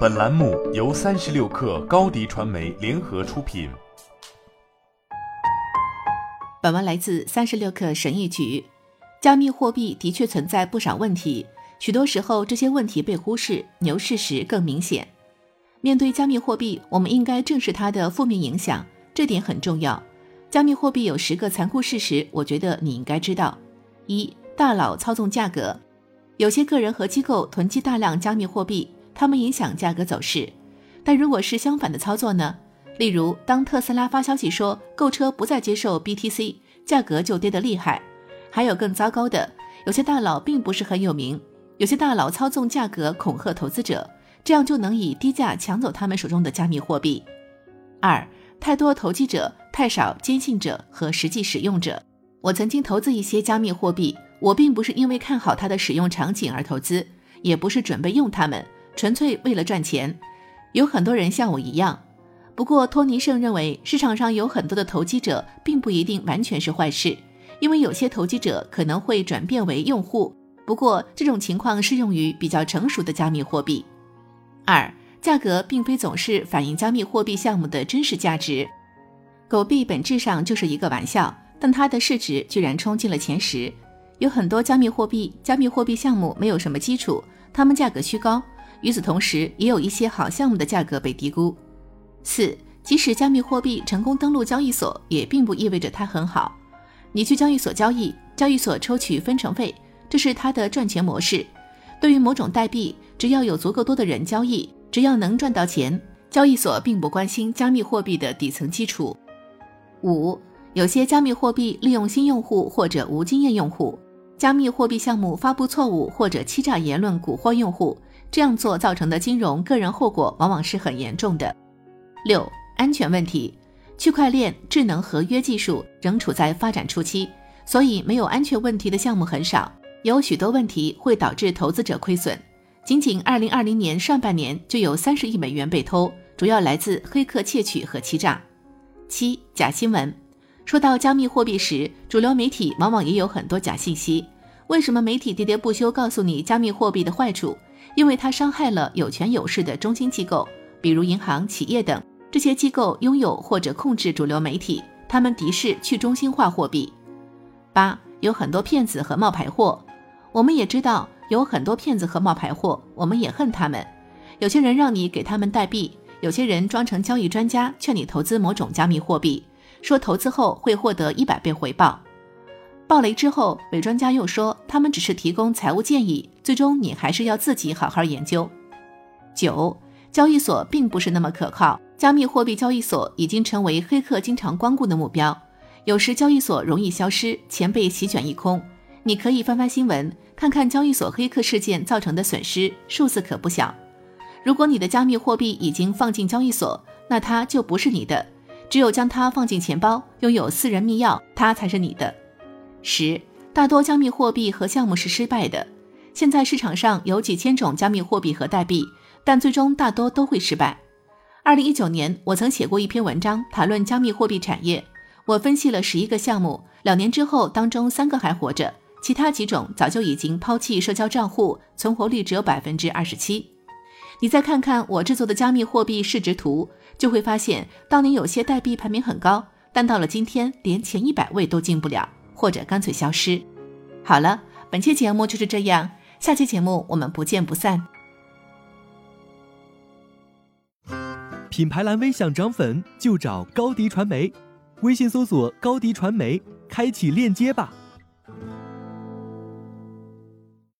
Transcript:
本栏目由三十六氪高低传媒联合出品。本文来自三十六氪神译局。加密货币的确存在不少问题，许多时候这些问题被忽视，牛市时更明显。面对加密货币，我们应该正视它的负面影响，这点很重要。加密货币有十个残酷事实，我觉得你应该知道：一、大佬操纵价格。有些个人和机构囤积大量加密货币，他们影响价格走势。但如果是相反的操作呢？例如，当特斯拉发消息说购车不再接受 BTC，价格就跌得厉害。还有更糟糕的，有些大佬并不是很有名，有些大佬操纵价格恐吓投资者，这样就能以低价抢走他们手中的加密货币。二、太多投机者，太少坚信者和实际使用者。我曾经投资一些加密货币。我并不是因为看好它的使用场景而投资，也不是准备用它们，纯粹为了赚钱。有很多人像我一样，不过托尼胜认为市场上有很多的投机者，并不一定完全是坏事，因为有些投机者可能会转变为用户。不过这种情况适用于比较成熟的加密货币。二，价格并非总是反映加密货币项目的真实价值。狗币本质上就是一个玩笑，但它的市值居然冲进了前十。有很多加密货币，加密货币项目没有什么基础，它们价格虚高。与此同时，也有一些好项目的价格被低估。四，即使加密货币成功登陆交易所，也并不意味着它很好。你去交易所交易，交易所抽取分成费，这是它的赚钱模式。对于某种代币，只要有足够多的人交易，只要能赚到钱，交易所并不关心加密货币的底层基础。五，有些加密货币利用新用户或者无经验用户。加密货币项目发布错误或者欺诈言论蛊惑用户，这样做造成的金融个人后果往往是很严重的。六、安全问题，区块链智能合约技术仍处在发展初期，所以没有安全问题的项目很少。有许多问题会导致投资者亏损。仅仅二零二零年上半年就有三十亿美元被偷，主要来自黑客窃取和欺诈。七、假新闻。说到加密货币时，主流媒体往往也有很多假信息。为什么媒体喋喋不休告诉你加密货币的坏处？因为它伤害了有权有势的中心机构，比如银行、企业等。这些机构拥有或者控制主流媒体，他们敌视去中心化货币。八，有很多骗子和冒牌货。我们也知道有很多骗子和冒牌货，我们也恨他们。有些人让你给他们代币，有些人装成交易专家劝你投资某种加密货币。说投资后会获得一百倍回报，暴雷之后，伪专家又说他们只是提供财务建议，最终你还是要自己好好研究。九，交易所并不是那么可靠，加密货币交易所已经成为黑客经常光顾的目标，有时交易所容易消失，钱被席卷一空。你可以翻翻新闻，看看交易所黑客事件造成的损失，数字可不小。如果你的加密货币已经放进交易所，那它就不是你的。只有将它放进钱包，拥有私人密钥，它才是你的。十，大多加密货币和项目是失败的。现在市场上有几千种加密货币和代币，但最终大多都会失败。二零一九年，我曾写过一篇文章谈论加密货币产业，我分析了十一个项目，两年之后，当中三个还活着，其他几种早就已经抛弃社交账户，存活率只有百分之二十七。你再看看我制作的加密货币市值图。就会发现，当年有些代币排名很高，但到了今天连前一百位都进不了，或者干脆消失。好了，本期节目就是这样，下期节目我们不见不散。品牌蓝 V 想涨粉就找高迪传媒，微信搜索高迪传媒，开启链接吧。